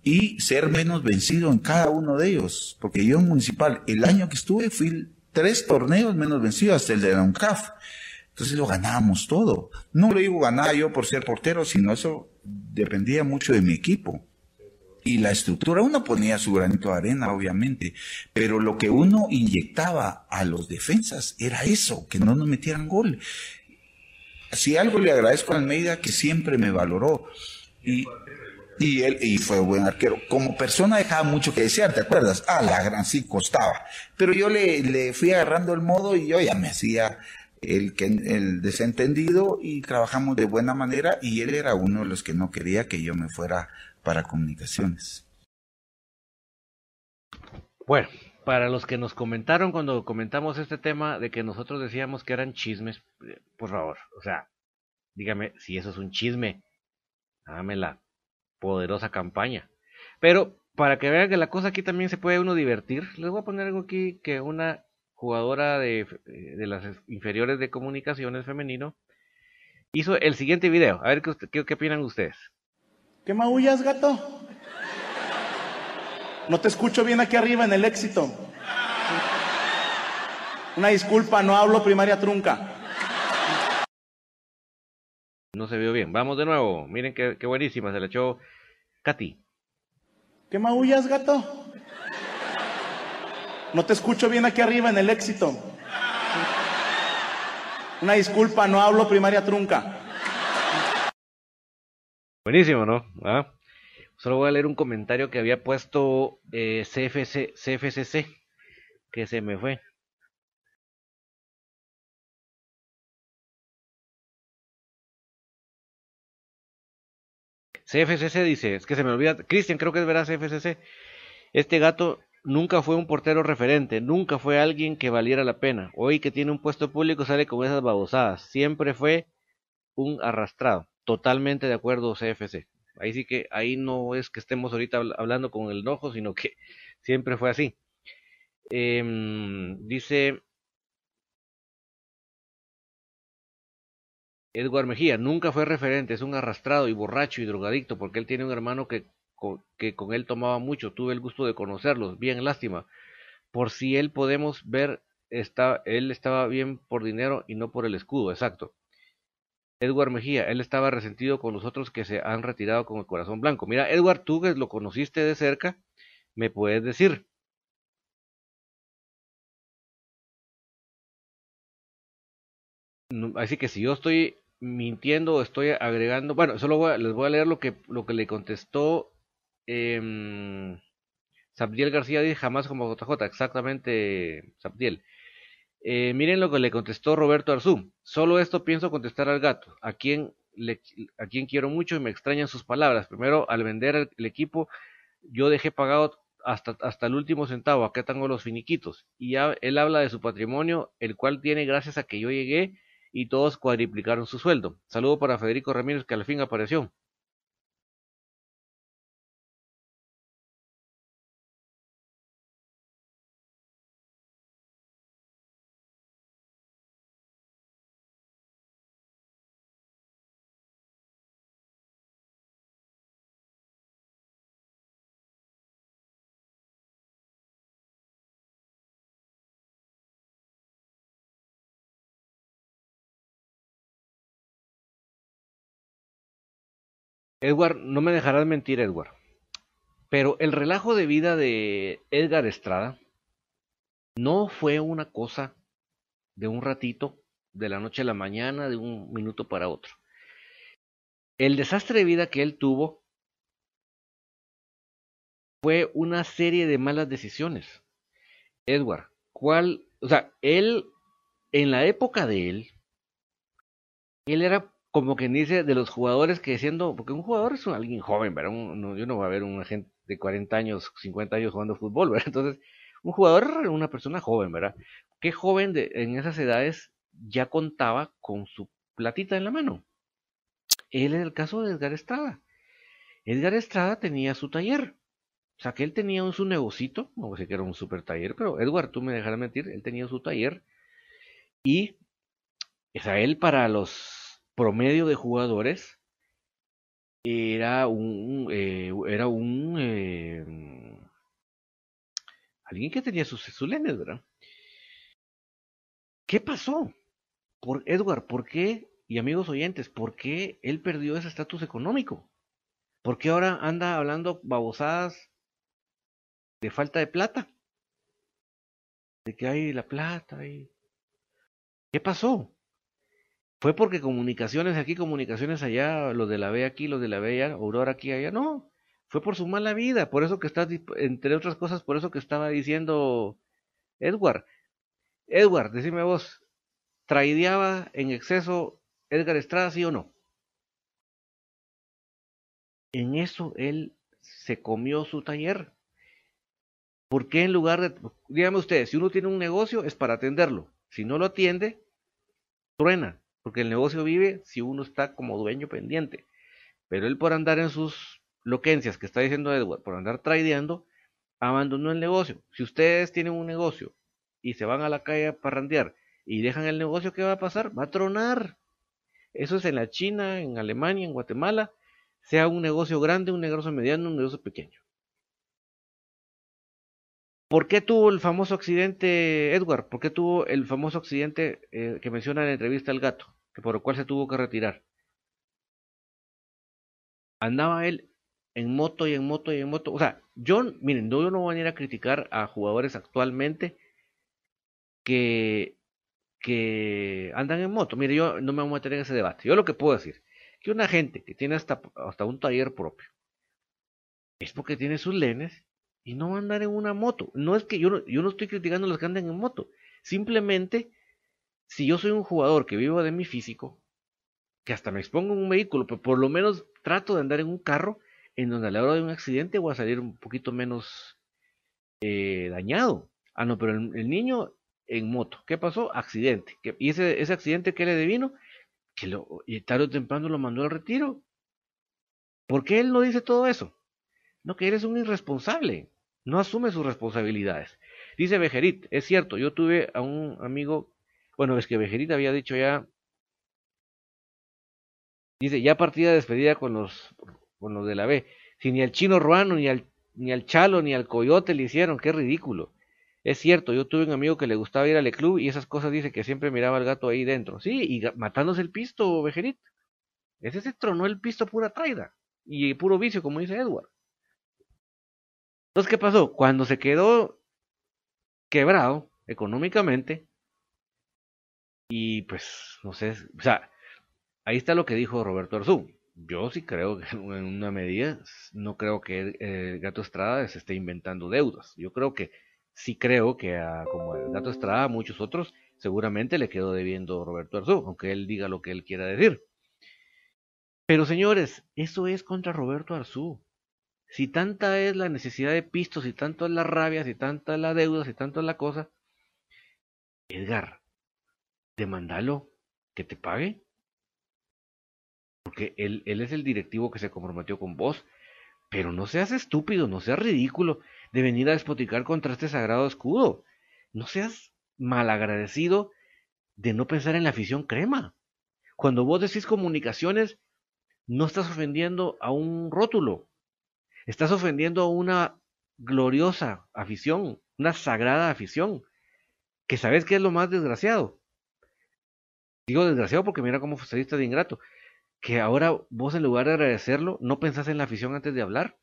y ser menos vencido en cada uno de ellos. Porque yo en municipal, el año que estuve, fui tres torneos menos vencido, hasta el de la UNCAF. Entonces lo ganábamos todo. No lo digo ganar yo por ser portero, sino eso dependía mucho de mi equipo. Y la estructura, uno ponía su granito de arena, obviamente, pero lo que uno inyectaba a los defensas era eso, que no nos metieran gol. Si algo le agradezco a Almeida, que siempre me valoró. Y, y él y fue buen arquero. Como persona dejaba mucho que desear, ¿te acuerdas? Ah, la gran sí costaba. Pero yo le, le fui agarrando el modo y yo ya me hacía el, el desentendido y trabajamos de buena manera y él era uno de los que no quería que yo me fuera para comunicaciones. Bueno, para los que nos comentaron cuando comentamos este tema de que nosotros decíamos que eran chismes, eh, por favor, o sea, dígame si eso es un chisme, hágamela poderosa campaña. Pero para que vean que la cosa aquí también se puede uno divertir, les voy a poner algo aquí que una jugadora de, eh, de las inferiores de comunicaciones femenino hizo el siguiente video. A ver qué, qué, qué opinan ustedes. ¿Qué maullas, gato? No te escucho bien aquí arriba en el éxito. Una disculpa, no hablo primaria trunca. No se vio bien. Vamos de nuevo. Miren qué, qué buenísima. Se la echó Katy. ¿Qué maullas, gato? No te escucho bien aquí arriba en el éxito. Una disculpa, no hablo primaria trunca. Buenísimo, ¿no? ¿Ah? Solo voy a leer un comentario que había puesto eh, CFC, CFCC, que se me fue. CFCC dice, es que se me olvida, Cristian creo que es verdad CFCC, este gato nunca fue un portero referente, nunca fue alguien que valiera la pena. Hoy que tiene un puesto público sale con esas babosadas, siempre fue un arrastrado. Totalmente de acuerdo CFC. Ahí sí que, ahí no es que estemos ahorita hablando con el enojo, sino que (laughs) siempre fue así. Eh, dice Edward Mejía nunca fue referente, es un arrastrado y borracho y drogadicto porque él tiene un hermano que, que con él tomaba mucho, tuve el gusto de conocerlos, bien lástima. Por si él podemos ver está, él estaba bien por dinero y no por el escudo, exacto. Edward Mejía, él estaba resentido con los otros que se han retirado con el corazón blanco. Mira, Edward, tú que lo conociste de cerca, me puedes decir. Así que si yo estoy mintiendo o estoy agregando, bueno, solo les voy a leer lo que, lo que le contestó eh, Sabdiel García dice jamás como JJ, exactamente Sabdiel. Eh, miren lo que le contestó Roberto Arzú. Solo esto pienso contestar al gato, a quien, le, a quien quiero mucho y me extrañan sus palabras. Primero, al vender el, equipo, yo dejé pagado hasta, hasta el último centavo, acá tengo los finiquitos. Y él habla de su patrimonio, el cual tiene gracias a que yo llegué y todos cuadriplicaron su sueldo. Saludo para Federico Ramírez, que al fin apareció. Edward, no me dejarás mentir, Edward. Pero el relajo de vida de Edgar Estrada no fue una cosa de un ratito, de la noche a la mañana, de un minuto para otro. El desastre de vida que él tuvo fue una serie de malas decisiones. Edward, ¿cuál? O sea, él, en la época de él, él era como quien dice, de los jugadores que siendo, porque un jugador es un, alguien joven, ¿verdad? No, yo no voy a ver un gente de 40 años, 50 años jugando fútbol, ¿verdad? Entonces, un jugador una persona joven, ¿verdad? ¿Qué joven de, en esas edades ya contaba con su platita en la mano? Él es el caso de Edgar Estrada. Edgar Estrada tenía su taller. O sea, que él tenía un, su negocito, no sé que era un super taller, pero Edward, tú me dejarás mentir, él tenía su taller. Y, o sea, él para los promedio de jugadores era un eh, era un eh, alguien que tenía sus, sus lenes, ¿verdad? ¿Qué pasó? Por Edward, ¿por qué? Y amigos oyentes, ¿por qué él perdió ese estatus económico? ¿Por qué ahora anda hablando babosadas de falta de plata? De que hay la plata y... ¿Qué pasó? Fue porque comunicaciones aquí, comunicaciones allá, los de la B aquí, los de la B allá, Aurora aquí, allá, no, fue por su mala vida, por eso que está, entre otras cosas, por eso que estaba diciendo Edward. Edward, decime vos, ¿traideaba en exceso Edgar Estrada, sí o no? En eso él se comió su taller. ¿Por qué en lugar de, dígame usted, si uno tiene un negocio es para atenderlo, si no lo atiende, truena, porque el negocio vive si uno está como dueño pendiente. Pero él por andar en sus loquencias, que está diciendo Edward, por andar traideando, abandonó el negocio. Si ustedes tienen un negocio y se van a la calle a parrandear y dejan el negocio, ¿qué va a pasar? Va a tronar. Eso es en la China, en Alemania, en Guatemala, sea un negocio grande, un negocio mediano, un negocio pequeño. ¿Por qué tuvo el famoso accidente, Edward? ¿Por qué tuvo el famoso accidente eh, que menciona en la entrevista el gato? Que por el cual se tuvo que retirar. Andaba él en moto y en moto y en moto. O sea, yo, miren, yo no voy a ir a criticar a jugadores actualmente que, que andan en moto. Mire, yo no me voy a meter en ese debate. Yo lo que puedo decir, que una gente que tiene hasta, hasta un taller propio, es porque tiene sus lenes y no andar en una moto. No es que yo no, yo no estoy criticando a los que andan en moto. Simplemente, si yo soy un jugador que vivo de mi físico, que hasta me expongo en un vehículo, pero por lo menos trato de andar en un carro en donde a la hora de un accidente voy a salir un poquito menos eh, dañado. Ah, no, pero el, el, niño en moto, ¿qué pasó? Accidente. ¿Y ese, ese accidente que le devino? Que lo, y tarde o temprano lo mandó al retiro. ¿Por qué él no dice todo eso? No, que eres un irresponsable no asume sus responsabilidades. Dice Bejerit, es cierto, yo tuve a un amigo, bueno, es que Bejerit había dicho ya, dice, ya partida despedida con los, con los de la B, si ni al chino ruano, ni al, ni al chalo, ni al coyote le hicieron, qué ridículo. Es cierto, yo tuve un amigo que le gustaba ir al club y esas cosas dice que siempre miraba al gato ahí dentro. Sí, y matándose el pisto, Bejerit. Ese se tronó el pisto pura traida y puro vicio, como dice Edward. Entonces, ¿qué pasó? Cuando se quedó quebrado económicamente, y pues, no sé, o sea, ahí está lo que dijo Roberto Arzú. Yo sí creo que en una medida, no creo que el Gato Estrada se esté inventando deudas. Yo creo que sí creo que a, como el Gato Estrada, a muchos otros, seguramente le quedó debiendo Roberto Arzú, aunque él diga lo que él quiera decir. Pero señores, eso es contra Roberto Arzú. Si tanta es la necesidad de pistos, si tanto es la rabia, si tanta es la deuda, si tanto es la cosa, Edgar, demandalo, que te pague. Porque él, él es el directivo que se comprometió con vos. Pero no seas estúpido, no seas ridículo de venir a despoticar contra este sagrado escudo. No seas malagradecido de no pensar en la afición crema. Cuando vos decís comunicaciones, no estás ofendiendo a un rótulo, estás ofendiendo a una gloriosa afición, una sagrada afición, que sabes que es lo más desgraciado. Digo desgraciado porque mira cómo saliste de ingrato, que ahora vos en lugar de agradecerlo, no pensás en la afición antes de hablar.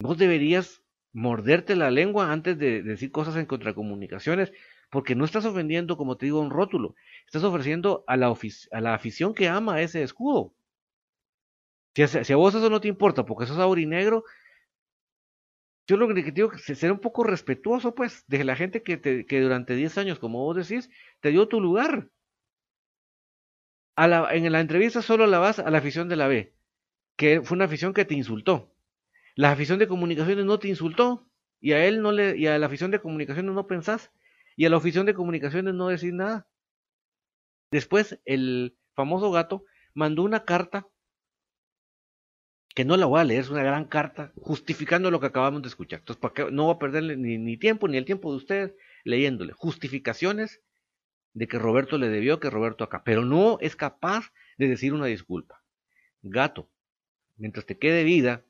Vos deberías morderte la lengua antes de decir cosas en contracomunicaciones, porque no estás ofendiendo, como te digo, un rótulo, estás ofreciendo a la, a la afición que ama ese escudo. Si a, vos eso no te importa porque sos aurinegro, yo lo que digo es ser un poco respetuoso, pues, de la gente que, te, que durante 10 años, como vos decís, te dio tu lugar. En la entrevista solo la vas a la afición de la B, que fue una afición que te insultó. La afición de comunicaciones no te insultó, y a él no le, y a la afición de comunicaciones no pensás, y a la afición de comunicaciones no decís nada. Después, el famoso gato mandó una carta que no la voy a leer, es una gran carta justificando lo que acabamos de escuchar. Entonces, ¿para no voy a perderle ni, tiempo ni el tiempo de ustedes leyéndole. Justificaciones de que Roberto le debió, que Roberto acá, pero no es capaz de decir una disculpa. Gato, mientras te quede vida,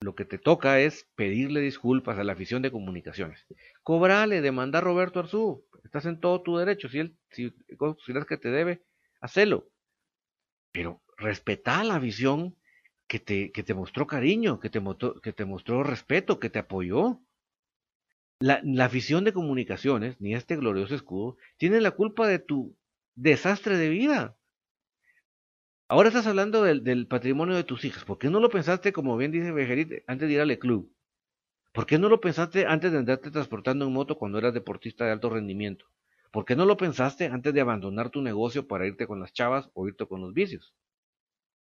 lo que te toca es pedirle disculpas a la afición de comunicaciones. Cobrale, demanda a Roberto Arzú. Estás en todo tu derecho. Si él, si consideras que te debe, hacelo. Pero respeta la afición que te, mostró cariño, que te mostró, respeto, que te apoyó. La, la, afición de comunicaciones, ni este glorioso escudo, tiene la culpa de tu desastre de vida. Ahora estás hablando del, del patrimonio de tus hijas. ¿Por qué no lo pensaste, como bien dice Bejerit, antes de ir al club? ¿Por qué no lo pensaste antes de andarte transportando en moto cuando eras deportista de alto rendimiento? ¿Por qué no lo pensaste antes de abandonar tu negocio para irte con las chavas o irte con los vicios?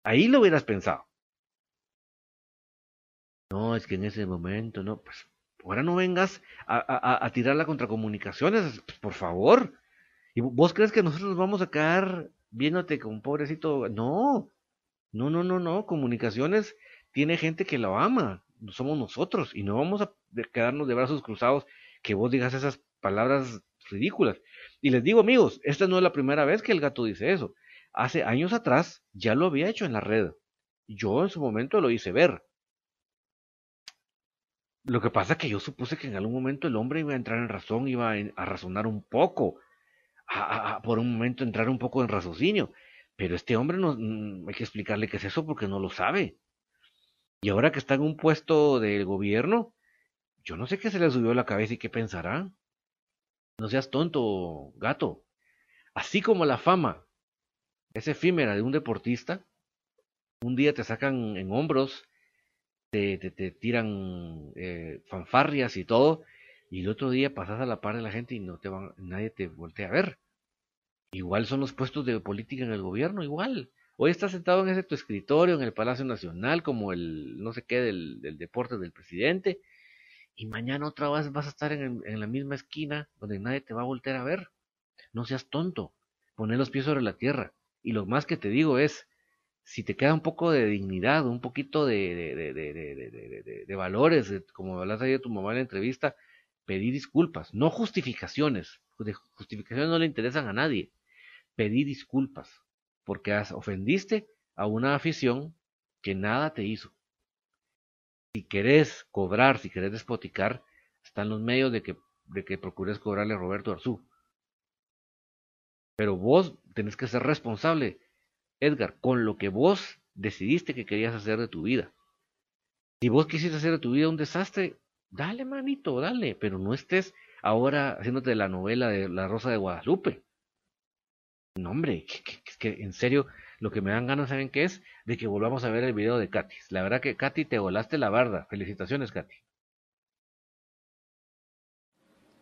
Ahí lo hubieras pensado. No, es que en ese momento, no, pues ahora no vengas a, a, a tirar la contracomunicaciones, pues, por favor. ¿Y vos crees que nosotros nos vamos a quedar viéndote como un pobrecito? No, no, no, no, no. Comunicaciones tiene gente que lo ama, somos nosotros, y no vamos a quedarnos de brazos cruzados que vos digas esas palabras ridículas. Y les digo, amigos, esta no es la primera vez que el gato dice eso. Hace años atrás ya lo había hecho en la red. Yo en su momento lo hice ver. Lo que pasa es que yo supuse que en algún momento el hombre iba a entrar en razón, iba a, razonar un poco, a, por un momento entrar un poco en raciocinio. Pero este hombre no mm, hay que explicarle qué es eso porque no lo sabe. Y ahora que está en un puesto del gobierno, yo no sé qué se le subió a la cabeza y qué pensará. No seas tonto, gato. Así como la fama es efímera de un deportista, un día te sacan en hombros te, te, tiran eh, fanfarrias y todo, y el otro día pasas a la par de la gente y no te van, nadie te voltea a ver. Igual son los puestos de política en el gobierno, igual. Hoy estás sentado en ese tu escritorio, en el Palacio Nacional, como el no sé qué del, deporte del presidente, y mañana otra vez vas a estar en, en, la misma esquina donde nadie te va a voltear a ver. No seas tonto, poner los pies sobre la tierra. Y lo más que te digo es, si te queda un poco de dignidad, un poquito de, de, de, de valores, como hablas ayer de tu mamá en la entrevista, pedir disculpas, no justificaciones. Justificaciones no le interesan a nadie. Pedir disculpas, porque ofendiste a una afición que nada te hizo. Si querés cobrar, si querés despoticar, Están los medios de que, de que procures cobrarle a Roberto Arzú. Pero vos tenés que ser responsable, Edgar, con lo que vos decidiste que querías hacer de tu vida. Si vos quisiste hacer de tu vida un desastre, dale, manito, dale, pero no estés ahora haciéndote la novela de La Rosa de Guadalupe. No, hombre, es que, en serio, lo que me dan ganas, ¿saben qué es? De que volvamos a ver el video de Katy. La verdad que Katy te volaste la barda. Felicitaciones, Katy.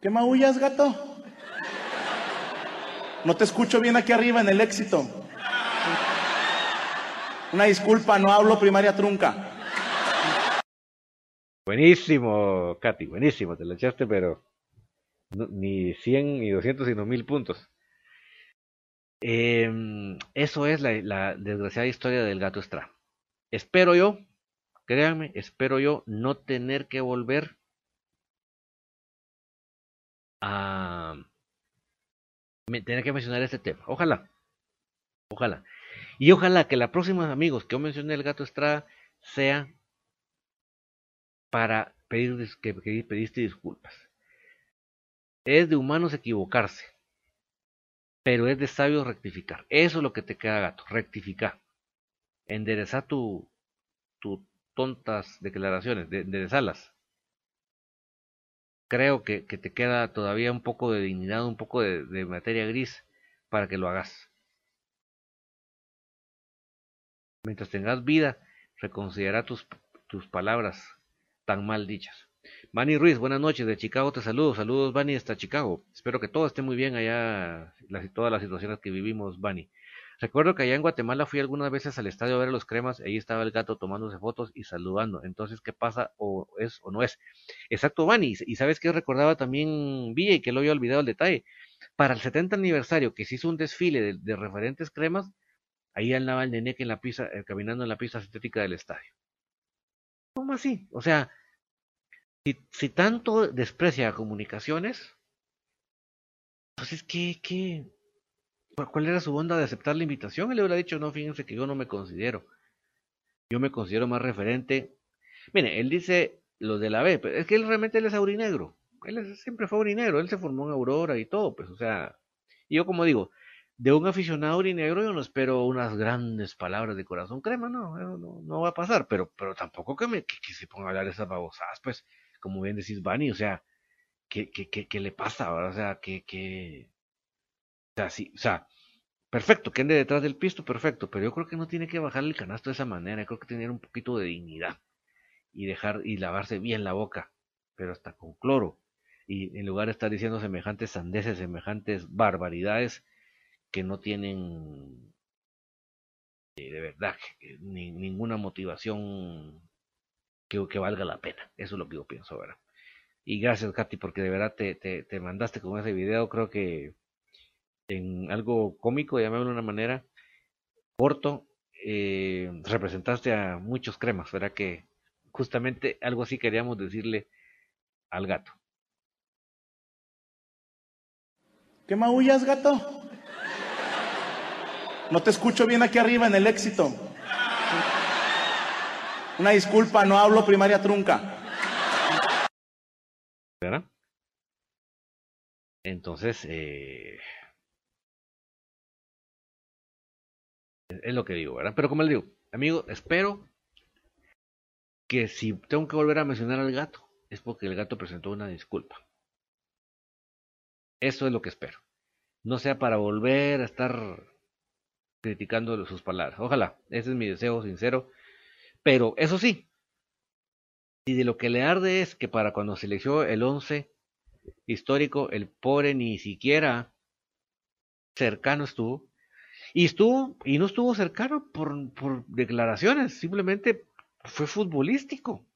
¿Qué maullas, gato? No te escucho bien aquí arriba en el éxito. Una disculpa, no hablo primaria trunca. Buenísimo, Katy, buenísimo. Te lo echaste, pero ni 100 ni 200, sino 1000 puntos. Em, eso es la, desgraciada historia del gato Stra. Espero yo, créanme, espero yo no tener que volver a tener que mencionar este tema. Ojalá, ojalá. Y ojalá que la próxima, amigos, que yo mencioné el gato Estrada sea para pedir que pediste disculpas. Es de humanos equivocarse pero es de sabio rectificar. Eso es lo que te queda, gato, rectificar. Enderezar tu, tus tontas declaraciones, de, enderezarlas. Creo que, te queda todavía un poco de dignidad, un poco de materia gris para que lo hagas. Mientras tengas vida, reconsidera tus, tus palabras tan mal dichas. Vani Ruiz, buenas noches, de Chicago te saludo. Saludos, Vani, hasta Chicago. Espero que todo esté muy bien allá, todas las situaciones que vivimos, Vani. Recuerdo que allá en Guatemala fui algunas veces al estadio a ver los cremas, ahí estaba el gato tomándose fotos y saludando. Entonces, ¿qué pasa? ¿O es o no es? Exacto, Vani. Y sabes que recordaba también Villa y que lo había olvidado el detalle. Para el 70 aniversario que se hizo un desfile de, referentes cremas, ahí andaba el neneque en la pista, eh, caminando en la pista sintética del estadio. ¿Cómo así? O sea, si, tanto desprecia comunicaciones, entonces, ¿qué, qué? ¿Cuál era su onda de aceptar la invitación? Él le hubiera dicho, no, fíjense que yo no me considero. Yo me considero más referente. Mire, él dice lo de la B, pero es que él realmente es aurinegro. Él siempre fue aurinegro, él se formó en Aurora y todo, pues, o sea, y yo como digo, de un aficionado aurinegro yo no espero unas grandes palabras de corazón crema, no, no, no va a pasar, pero, pero tampoco que, me, que, se ponga a hablar esas babosadas, pues, como bien decís, Bani, o sea, ¿qué, qué, qué, le pasa? O sea, que, que, o sea, sí, o sea, perfecto, que ande detrás del pisto, perfecto, pero yo creo que no tiene que bajar el canasto de esa manera, yo creo que tener un poquito de dignidad y dejar y lavarse bien la boca, pero hasta con cloro, y en lugar de estar diciendo semejantes sandeces, semejantes barbaridades que no tienen eh, de verdad ni, ninguna motivación que, valga la pena. Eso es lo que yo pienso, ¿verdad? Y gracias, Katy, porque de verdad te, te, mandaste con ese video. Creo que en algo cómico, llamémoslo de una manera, corto, eh, representaste a muchos cremas, ¿verdad? Que justamente algo así queríamos decirle al gato. ¿Qué maullas, gato? No te escucho bien aquí arriba en el éxito. Una disculpa, no hablo primaria trunca. ¿Verdad? Entonces, eh, es lo que digo, ¿verdad? Pero como le digo, amigo, espero que si tengo que volver a mencionar al gato, es porque el gato presentó una disculpa. Eso es lo que espero. No sea para volver a estar criticando sus palabras. Ojalá, ese es mi deseo sincero. Pero eso sí, si de lo que le arde es que para cuando se eligió el 11 histórico, el pobre ni siquiera cercano estuvo. Y estuvo, y no estuvo cercano por, por declaraciones, simplemente fue futbolístico.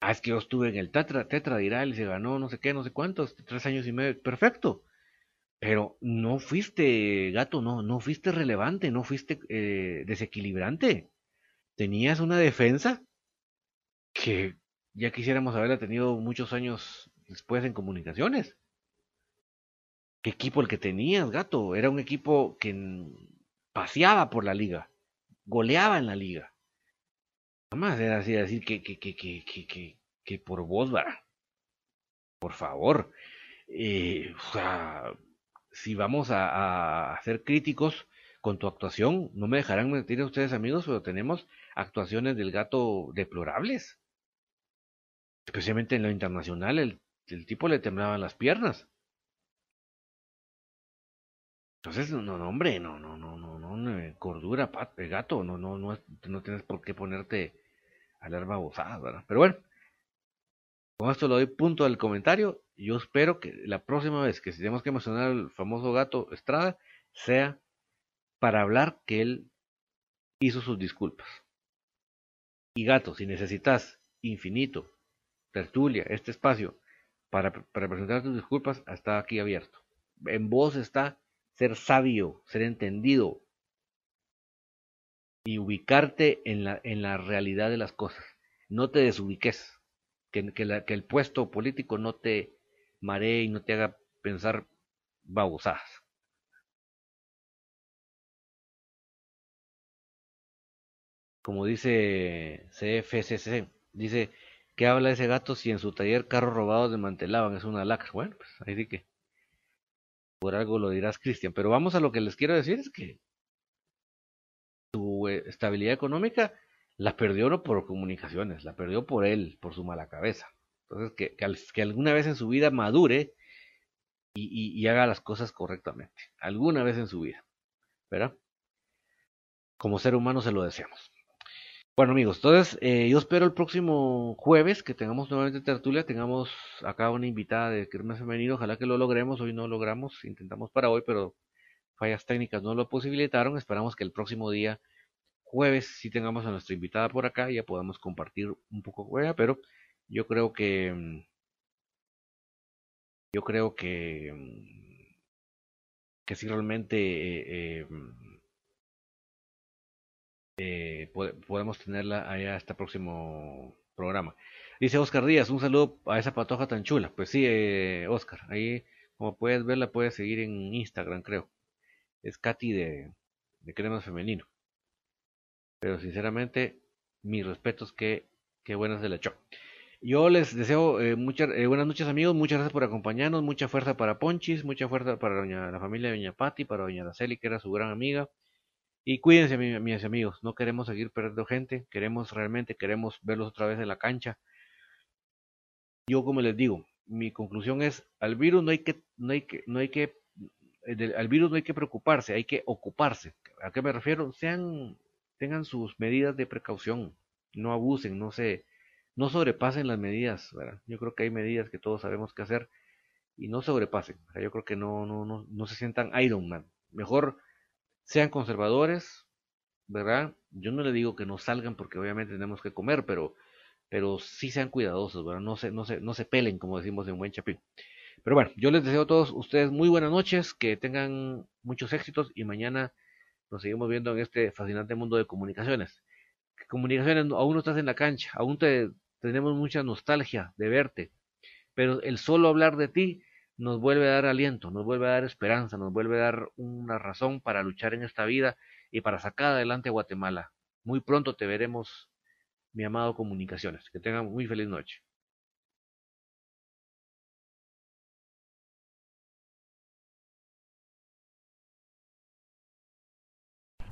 Ah, es que yo estuve en el Tetra, Tetra dirá, y se ganó no sé qué, no sé cuántos, tres años y medio, perfecto. Pero no fuiste, gato, no, no fuiste relevante, no fuiste eh, desequilibrante tenías una defensa que ya quisiéramos haberla tenido muchos años después en comunicaciones. ¿Qué equipo el que tenías, gato? Era un equipo que paseaba por la liga, goleaba en la liga. Nada más era así decir que, que, que, que, que, por vos, va. Por favor. Eh, o sea, si vamos a, a, ser críticos con tu actuación, no me dejarán mentir a ustedes amigos, pero tenemos actuaciones del gato deplorables. Especialmente en lo internacional, el, tipo le temblaban las piernas. Entonces, no, no, hombre, no, no, no, no, no, cordura, pat, gato, no, no, no, no tienes por qué ponerte a leer babosadas, ¿verdad? Pero bueno, con esto le doy punto al comentario. Yo espero que la próxima vez que tenemos que mencionar al famoso gato Estrada sea para hablar que él hizo sus disculpas. Y gato, si necesitas infinito, tertulia, este espacio para, presentar tus disculpas, está aquí abierto. En vos está ser sabio, ser entendido y ubicarte en la, en la realidad de las cosas. No te desubiques, que, el puesto político no te maree y no te haga pensar babosadas. Como dice CFCC, dice, ¿qué habla ese gato si en su taller carros robados desmantelaban? Es una lacra. Bueno, pues ahí sí que por algo lo dirás, Cristian. Pero vamos a lo que les quiero decir, es que su eh, estabilidad económica la perdió no por comunicaciones, la perdió por él, por su mala cabeza. Entonces, que, que, alguna vez en su vida madure y, y, haga las cosas correctamente. Alguna vez en su vida. ¿Verdad? Como ser humano se lo deseamos. Bueno amigos, entonces eh, yo espero el próximo jueves que tengamos nuevamente tertulia, tengamos acá una invitada de Kermes Femenino, ojalá que lo logremos, hoy no lo logramos, intentamos para hoy, pero fallas técnicas no lo posibilitaron, esperamos que el próximo día jueves sí tengamos a nuestra invitada por acá ya podamos compartir un poco con ella, pero yo creo que mm, yo creo que mm, que si realmente eh, eh, eh, podemos tenerla allá este próximo programa. Dice Oscar Díaz, un saludo a esa patoja tan chula. Pues sí, Oscar, ahí como puedes verla, puedes seguir en Instagram, creo. Es Katy de, de Cremas Femenino. Pero sinceramente, mis respetos, que, qué buena se la echó. Yo les deseo eh, muchas eh, buenas noches amigos, muchas gracias por acompañarnos, mucha fuerza para Ponchis, mucha fuerza para doña, la familia de Doña Patti, para Doña Araceli, que era su gran amiga, y cuídense, mis amigos, no queremos seguir perdiendo gente, queremos realmente, queremos verlos otra vez en la cancha. Yo, como les digo, mi conclusión es, al virus no hay que, no hay que, no hay que, eh, al virus no hay que preocuparse, hay que ocuparse. ¿A qué me refiero? Sean, tengan sus medidas de precaución, no abusen, no se, no sobrepasen las medidas. Yo creo que hay medidas que todos sabemos qué hacer y no sobrepasen. yo creo que no, no, no, no se sientan Iron Man. Mejor sean conservadores, ¿verdad? Yo no le digo que no salgan porque obviamente tenemos que comer, pero, pero sí sean cuidadosos, ¿verdad? No se, no se, no se pelen, como decimos en buen chapín. Pero bueno, yo les deseo a todos ustedes muy buenas noches, que tengan muchos éxitos y mañana nos seguimos viendo en este fascinante mundo de comunicaciones. Comunicaciones, aún no estás en la cancha, aún te, tenemos mucha nostalgia de verte, pero el solo hablar de ti nos vuelve a dar aliento, nos vuelve a dar esperanza, nos vuelve a dar una razón para luchar en esta vida y para sacar adelante a Guatemala. Muy pronto te veremos, mi amado Comunicaciones. Que tengan muy feliz noche.